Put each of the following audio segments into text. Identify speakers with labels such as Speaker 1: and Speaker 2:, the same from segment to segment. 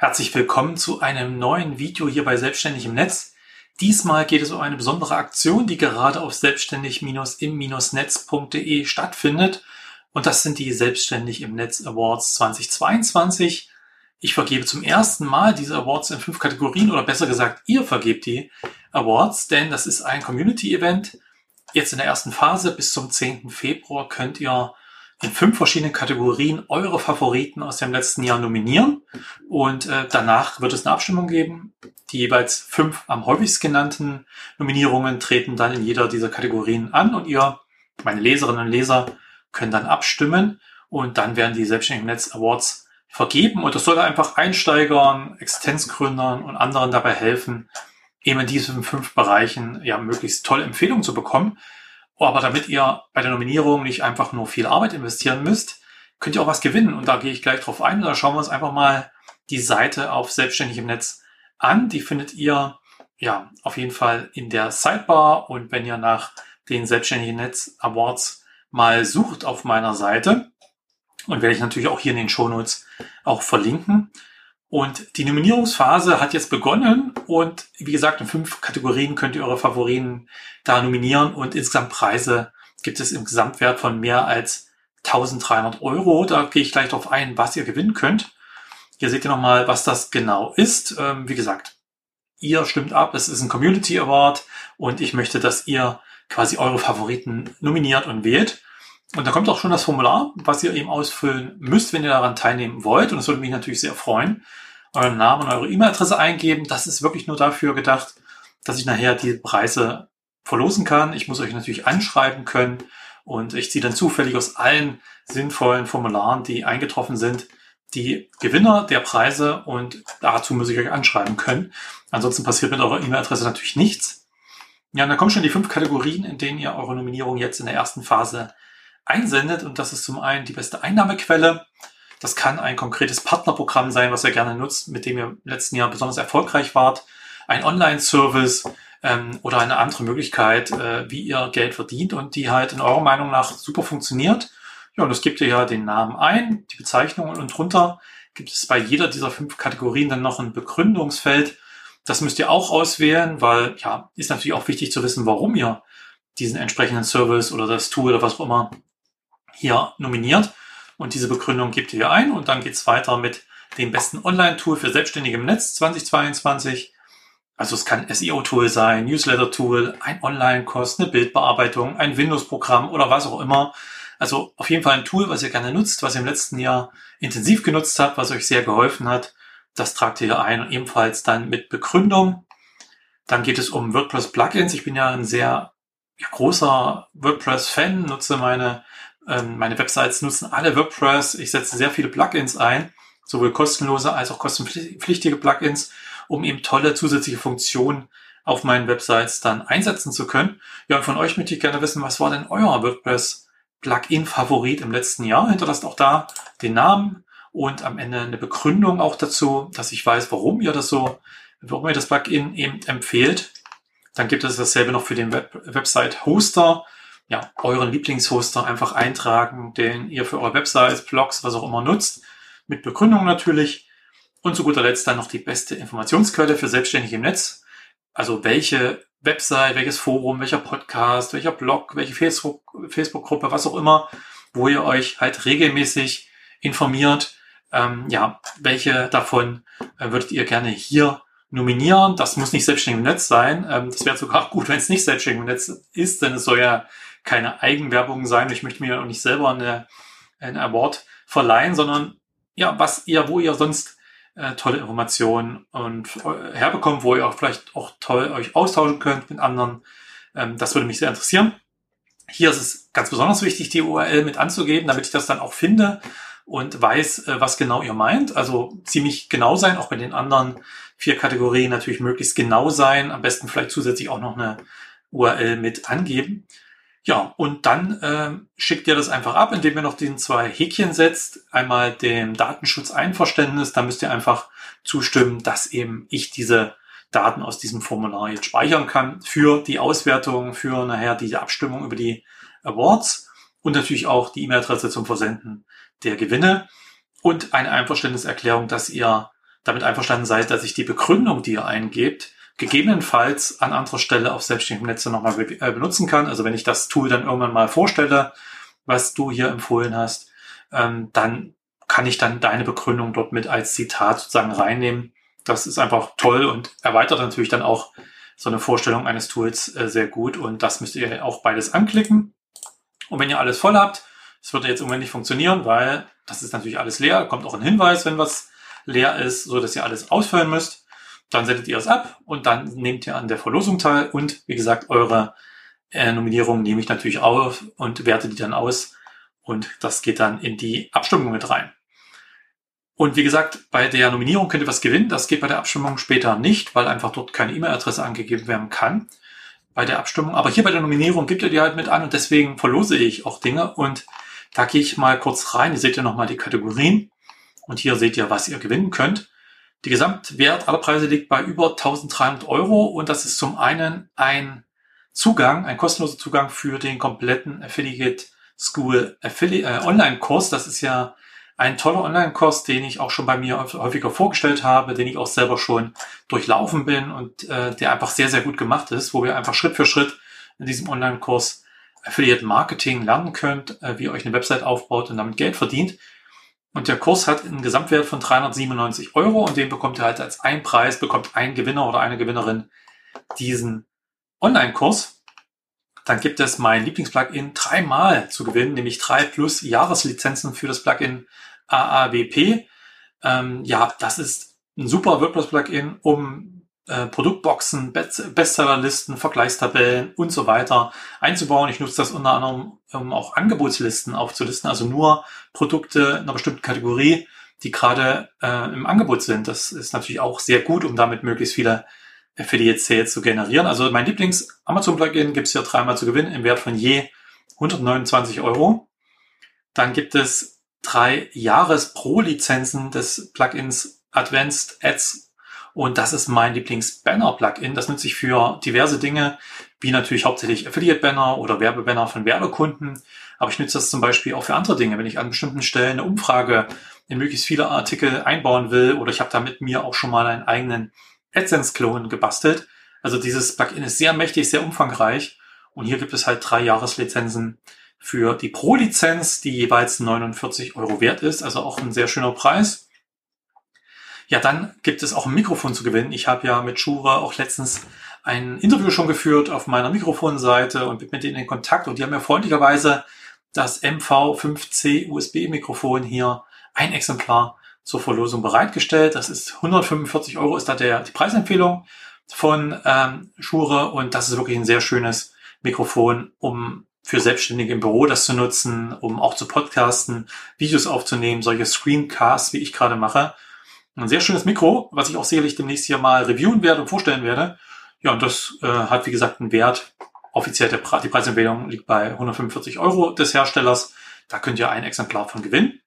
Speaker 1: Herzlich willkommen zu einem neuen Video hier bei Selbstständig im Netz. Diesmal geht es um eine besondere Aktion, die gerade auf selbstständig-im-netz.de stattfindet. Und das sind die Selbstständig im Netz Awards 2022. Ich vergebe zum ersten Mal diese Awards in fünf Kategorien oder besser gesagt, ihr vergebt die Awards, denn das ist ein Community-Event. Jetzt in der ersten Phase bis zum 10. Februar könnt ihr in fünf verschiedenen Kategorien eure Favoriten aus dem letzten Jahr nominieren. Und äh, danach wird es eine Abstimmung geben. Die jeweils fünf am häufigst genannten Nominierungen treten dann in jeder dieser Kategorien an und ihr, meine Leserinnen und Leser, können dann abstimmen und dann werden die Selbstständigen Netz Awards vergeben und das soll einfach Einsteigern, Existenzgründern und anderen dabei helfen, eben in diesen fünf Bereichen ja möglichst tolle Empfehlungen zu bekommen. Aber damit ihr bei der Nominierung nicht einfach nur viel Arbeit investieren müsst, könnt ihr auch was gewinnen. Und da gehe ich gleich drauf ein. Da schauen wir uns einfach mal die Seite auf Selbstständig im Netz an. Die findet ihr ja auf jeden Fall in der Sidebar. Und wenn ihr nach den Selbstständigen Netz Awards mal sucht auf meiner Seite, und werde ich natürlich auch hier in den Shownotes auch verlinken, und die Nominierungsphase hat jetzt begonnen und wie gesagt, in fünf Kategorien könnt ihr eure Favoriten da nominieren und insgesamt Preise gibt es im Gesamtwert von mehr als 1300 Euro. Da gehe ich gleich darauf ein, was ihr gewinnen könnt. Hier seht ihr nochmal, was das genau ist. Ähm, wie gesagt, ihr stimmt ab, es ist ein Community Award und ich möchte, dass ihr quasi eure Favoriten nominiert und wählt. Und da kommt auch schon das Formular, was ihr eben ausfüllen müsst, wenn ihr daran teilnehmen wollt. Und das würde mich natürlich sehr freuen. Euren Namen und eure E-Mail-Adresse eingeben. Das ist wirklich nur dafür gedacht, dass ich nachher die Preise verlosen kann. Ich muss euch natürlich anschreiben können und ich ziehe dann zufällig aus allen sinnvollen Formularen, die eingetroffen sind, die Gewinner der Preise und dazu muss ich euch anschreiben können. Ansonsten passiert mit eurer E-Mail-Adresse natürlich nichts. Ja, und dann kommen schon die fünf Kategorien, in denen ihr eure Nominierung jetzt in der ersten Phase einsendet. Und das ist zum einen die beste Einnahmequelle. Das kann ein konkretes Partnerprogramm sein, was ihr gerne nutzt, mit dem ihr im letzten Jahr besonders erfolgreich wart. Ein Online-Service ähm, oder eine andere Möglichkeit, äh, wie ihr Geld verdient und die halt in eurer Meinung nach super funktioniert. Ja, und das gibt ihr ja den Namen ein, die Bezeichnung und drunter gibt es bei jeder dieser fünf Kategorien dann noch ein Begründungsfeld. Das müsst ihr auch auswählen, weil ja, ist natürlich auch wichtig zu wissen, warum ihr diesen entsprechenden Service oder das Tool oder was auch immer hier nominiert. Und diese Begründung gebt ihr ein und dann geht's weiter mit dem besten Online-Tool für Selbstständige im Netz 2022. Also es kann SEO-Tool sein, Newsletter-Tool, ein Online-Kurs, eine Bildbearbeitung, ein Windows-Programm oder was auch immer. Also auf jeden Fall ein Tool, was ihr gerne nutzt, was ihr im letzten Jahr intensiv genutzt habt, was euch sehr geholfen hat. Das tragt ihr hier ein und ebenfalls dann mit Begründung. Dann geht es um WordPress-Plugins. Ich bin ja ein sehr großer WordPress-Fan, nutze meine ähm, meine Websites nutzen alle WordPress. Ich setze sehr viele Plugins ein, sowohl kostenlose als auch kostenpflichtige Plugins, um eben tolle zusätzliche Funktionen auf meinen Websites dann einsetzen zu können. Ja, und von euch möchte ich gerne wissen, was war denn euer WordPress Plugin-Favorit im letzten Jahr? Hinterlasst auch da den Namen und am Ende eine Begründung auch dazu, dass ich weiß, warum ihr das so, warum ihr das Plugin eben empfehlt. Dann gibt es dasselbe noch für den Web Website-Hoster ja, euren Lieblingshoster einfach eintragen, den ihr für eure Websites, Blogs, was auch immer nutzt, mit Begründung natürlich. Und zu guter Letzt dann noch die beste Informationsquelle für Selbstständige im Netz. Also welche Website, welches Forum, welcher Podcast, welcher Blog, welche Facebook-Gruppe, Facebook was auch immer, wo ihr euch halt regelmäßig informiert. Ähm, ja, welche davon äh, würdet ihr gerne hier nominieren? Das muss nicht selbstständig im Netz sein. Ähm, das wäre sogar gut, wenn es nicht selbstständig im Netz ist, denn es soll ja keine Eigenwerbung sein. Ich möchte mir auch nicht selber eine, einen Award verleihen, sondern ja, was ihr, wo ihr sonst äh, tolle Informationen und äh, herbekommt, wo ihr auch vielleicht auch toll euch austauschen könnt mit anderen. Ähm, das würde mich sehr interessieren. Hier ist es ganz besonders wichtig, die URL mit anzugeben, damit ich das dann auch finde und weiß, äh, was genau ihr meint. Also ziemlich genau sein, auch bei den anderen vier Kategorien natürlich möglichst genau sein. Am besten vielleicht zusätzlich auch noch eine URL mit angeben. Ja, und dann ähm, schickt ihr das einfach ab, indem ihr noch diesen zwei Häkchen setzt. Einmal dem Datenschutzeinverständnis, da müsst ihr einfach zustimmen, dass eben ich diese Daten aus diesem Formular jetzt speichern kann für die Auswertung, für nachher diese Abstimmung über die Awards. Und natürlich auch die E-Mail-Adresse zum Versenden der Gewinne. Und eine Einverständniserklärung, dass ihr damit einverstanden seid, dass ich die Begründung, die ihr eingebt, gegebenenfalls an anderer Stelle auf selbstständigem Netze nochmal äh, benutzen kann. Also wenn ich das Tool dann irgendwann mal vorstelle, was du hier empfohlen hast, ähm, dann kann ich dann deine Begründung dort mit als Zitat sozusagen reinnehmen. Das ist einfach toll und erweitert natürlich dann auch so eine Vorstellung eines Tools äh, sehr gut und das müsst ihr auch beides anklicken. Und wenn ihr alles voll habt, es würde jetzt im nicht funktionieren, weil das ist natürlich alles leer, kommt auch ein Hinweis, wenn was leer ist, so dass ihr alles ausfüllen müsst. Dann sendet ihr es ab und dann nehmt ihr an der Verlosung teil und wie gesagt, eure äh, Nominierung nehme ich natürlich auf und werte die dann aus und das geht dann in die Abstimmung mit rein. Und wie gesagt, bei der Nominierung könnt ihr was gewinnen. Das geht bei der Abstimmung später nicht, weil einfach dort keine E-Mail-Adresse angegeben werden kann bei der Abstimmung. Aber hier bei der Nominierung gibt ihr die halt mit an und deswegen verlose ich auch Dinge. Und da gehe ich mal kurz rein. Ihr seht ja nochmal die Kategorien. Und hier seht ihr, was ihr gewinnen könnt. Die Gesamtwert aller Preise liegt bei über 1300 Euro. Und das ist zum einen ein Zugang, ein kostenloser Zugang für den kompletten Affiliate School Affiliate, äh, Online-Kurs. Das ist ja ein toller Online-Kurs, den ich auch schon bei mir häufiger vorgestellt habe, den ich auch selber schon durchlaufen bin und äh, der einfach sehr, sehr gut gemacht ist, wo ihr einfach Schritt für Schritt in diesem Online-Kurs Affiliate Marketing lernen könnt, äh, wie ihr euch eine Website aufbaut und damit Geld verdient. Und der Kurs hat einen Gesamtwert von 397 Euro und den bekommt ihr halt als ein Preis, bekommt ein Gewinner oder eine Gewinnerin diesen Online-Kurs. Dann gibt es mein Lieblingsplugin dreimal zu gewinnen, nämlich drei plus Jahreslizenzen für das Plugin AAWP. Ähm, ja, das ist ein super WordPress-Plugin, um äh, Produktboxen, Bestsellerlisten, Vergleichstabellen und so weiter einzubauen. Ich nutze das unter anderem, um auch Angebotslisten aufzulisten, also nur Produkte einer bestimmten Kategorie, die gerade äh, im Angebot sind. Das ist natürlich auch sehr gut, um damit möglichst viele Affiliate Sales zu generieren. Also mein Lieblings-Amazon-Plugin gibt es hier dreimal zu gewinnen im Wert von je 129 Euro. Dann gibt es drei Jahres Pro-Lizenzen des Plugins Advanced Ads und das ist mein Lieblings-Banner-Plugin. Das nutze ich für diverse Dinge, wie natürlich hauptsächlich Affiliate-Banner oder Werbebanner von Werbekunden. Aber ich nutze das zum Beispiel auch für andere Dinge, wenn ich an bestimmten Stellen eine Umfrage in möglichst viele Artikel einbauen will oder ich habe da mit mir auch schon mal einen eigenen AdSense-Klon gebastelt. Also dieses Plugin ist sehr mächtig, sehr umfangreich und hier gibt es halt drei Jahreslizenzen für die Pro-Lizenz, die jeweils 49 Euro wert ist, also auch ein sehr schöner Preis. Ja, dann gibt es auch ein Mikrofon zu gewinnen. Ich habe ja mit Shure auch letztens ein Interview schon geführt auf meiner Mikrofonseite und bin mit denen in Kontakt und die haben mir freundlicherweise das MV5C USB-Mikrofon hier ein Exemplar zur Verlosung bereitgestellt. Das ist 145 Euro ist da der, die Preisempfehlung von ähm, Shure und das ist wirklich ein sehr schönes Mikrofon, um für Selbstständige im Büro das zu nutzen, um auch zu podcasten, Videos aufzunehmen, solche Screencasts, wie ich gerade mache. Ein sehr schönes Mikro, was ich auch sicherlich demnächst hier mal reviewen werde und vorstellen werde. Ja, und das äh, hat, wie gesagt, einen Wert. Offiziell der Pre die Preisempfehlung liegt bei 145 Euro des Herstellers. Da könnt ihr ein Exemplar von gewinnen.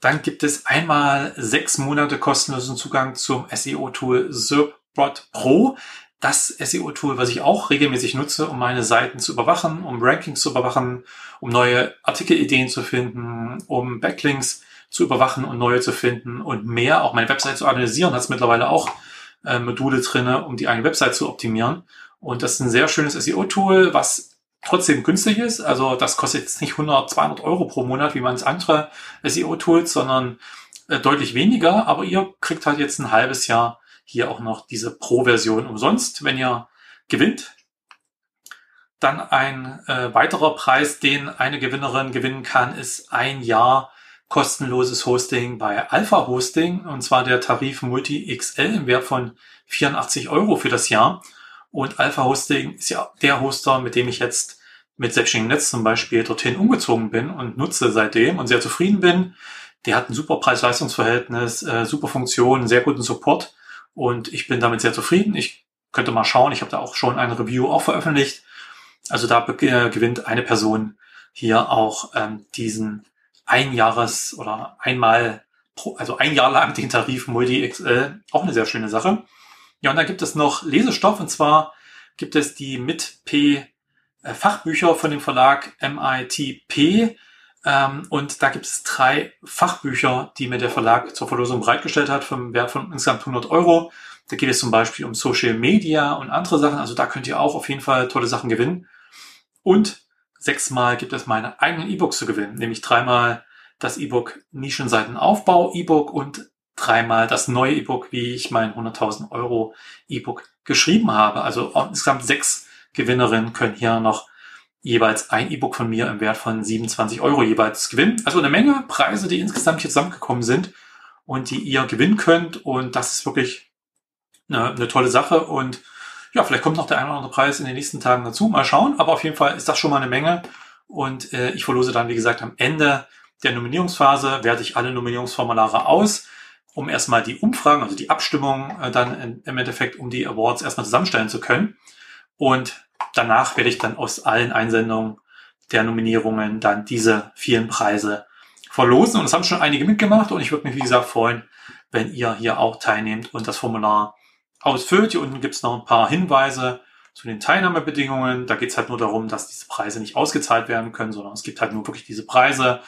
Speaker 1: Dann gibt es einmal sechs Monate kostenlosen Zugang zum SEO-Tool SERPbot Pro das SEO-Tool, was ich auch regelmäßig nutze, um meine Seiten zu überwachen, um Rankings zu überwachen, um neue Artikelideen zu finden, um Backlinks zu überwachen und neue zu finden und mehr, auch meine Website zu analysieren, hat es mittlerweile auch äh, Module drinne, um die eigene Website zu optimieren. Und das ist ein sehr schönes SEO-Tool, was trotzdem günstig ist. Also das kostet jetzt nicht 100, 200 Euro pro Monat, wie man es andere SEO-Tools, sondern äh, deutlich weniger. Aber ihr kriegt halt jetzt ein halbes Jahr hier auch noch diese Pro-Version umsonst, wenn ihr gewinnt. Dann ein äh, weiterer Preis, den eine Gewinnerin gewinnen kann, ist ein Jahr kostenloses Hosting bei Alpha Hosting und zwar der Tarif Multi XL im Wert von 84 Euro für das Jahr. Und Alpha Hosting ist ja der Hoster, mit dem ich jetzt mit selbstständigem Netz zum Beispiel dorthin umgezogen bin und nutze seitdem und sehr zufrieden bin. Der hat ein super Preis-Leistungs-Verhältnis, äh, super Funktion, sehr guten Support und ich bin damit sehr zufrieden. Ich könnte mal schauen, ich habe da auch schon eine Review auch veröffentlicht. Also da äh, gewinnt eine Person hier auch ähm, diesen Einjahres- oder einmal, pro, also ein Jahr lang den Tarif Multi XL. Auch eine sehr schöne Sache. Ja, und dann gibt es noch Lesestoff und zwar gibt es die mit P äh, Fachbücher von dem Verlag MITP Ähm, und da gibt es drei Fachbücher, die mir der Verlag zur Verlosung bereitgestellt hat, vom Wert von insgesamt 100 Euro. Da geht es zum Beispiel um Social Media und andere Sachen. Also da könnt ihr auch auf jeden Fall tolle Sachen gewinnen. Und sechsmal gibt es meine eigenen E-Books zu gewinnen, nämlich dreimal das E-Book Nischenseitenaufbau E-Book und dreimal das neue E-Book, wie ich mein 100.000 Euro E-Book geschrieben habe. Also insgesamt sechs Gewinnerinnen können hier noch jeweils ein E-Book von mir im Wert von 27 Euro jeweils gewinnen. Also eine Menge Preise, die insgesamt hier zusammengekommen sind und die ihr gewinnen könnt. Und das ist wirklich eine, eine tolle Sache. Und ja, vielleicht kommt noch der eine oder andere Preis in den nächsten Tagen dazu. Mal schauen. Aber auf jeden Fall ist das schon mal eine Menge. Und äh, ich verlose dann, wie gesagt, am Ende der Nominierungsphase werte ich alle Nominierungsformulare aus, um erstmal die Umfragen, also die Abstimmung äh, dann in, im Endeffekt, um die Awards erstmal zusammenstellen zu können. Und danach werde ich dann aus allen Einsendungen der Nominierungen dann diese vielen Preise verlosen. Und es haben schon einige mitgemacht und ich würde mich, wie gesagt, freuen, wenn ihr hier auch teilnehmt und das Formular ausfüllt. Hier unten gibt es noch ein paar Hinweise zu den Teilnahmebedingungen. Da geht es halt nur darum, dass diese Preise nicht ausgezahlt werden können, sondern es gibt halt nur wirklich diese Preise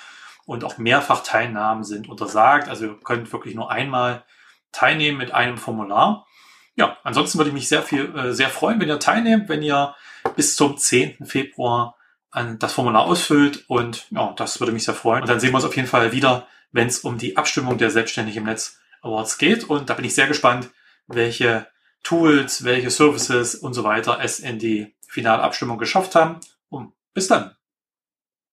Speaker 1: und auch Mehrfachteilnahmen sind untersagt. Also ihr könnt wirklich nur einmal teilnehmen mit einem Formular. Ja, ansonsten würde ich mich sehr viel, äh, sehr freuen, wenn ihr teilnehmt, wenn ihr bis zum 10. Februar an das Formular ausfüllt und ja, das würde mich sehr freuen. Und dann sehen wir uns auf jeden Fall wieder, wenn es um die Abstimmung der Selbstständig im Netz Awards geht. Und da bin ich sehr gespannt, welche Tools, welche Services und so weiter es in die Finalabstimmung geschafft haben. Und bis dann.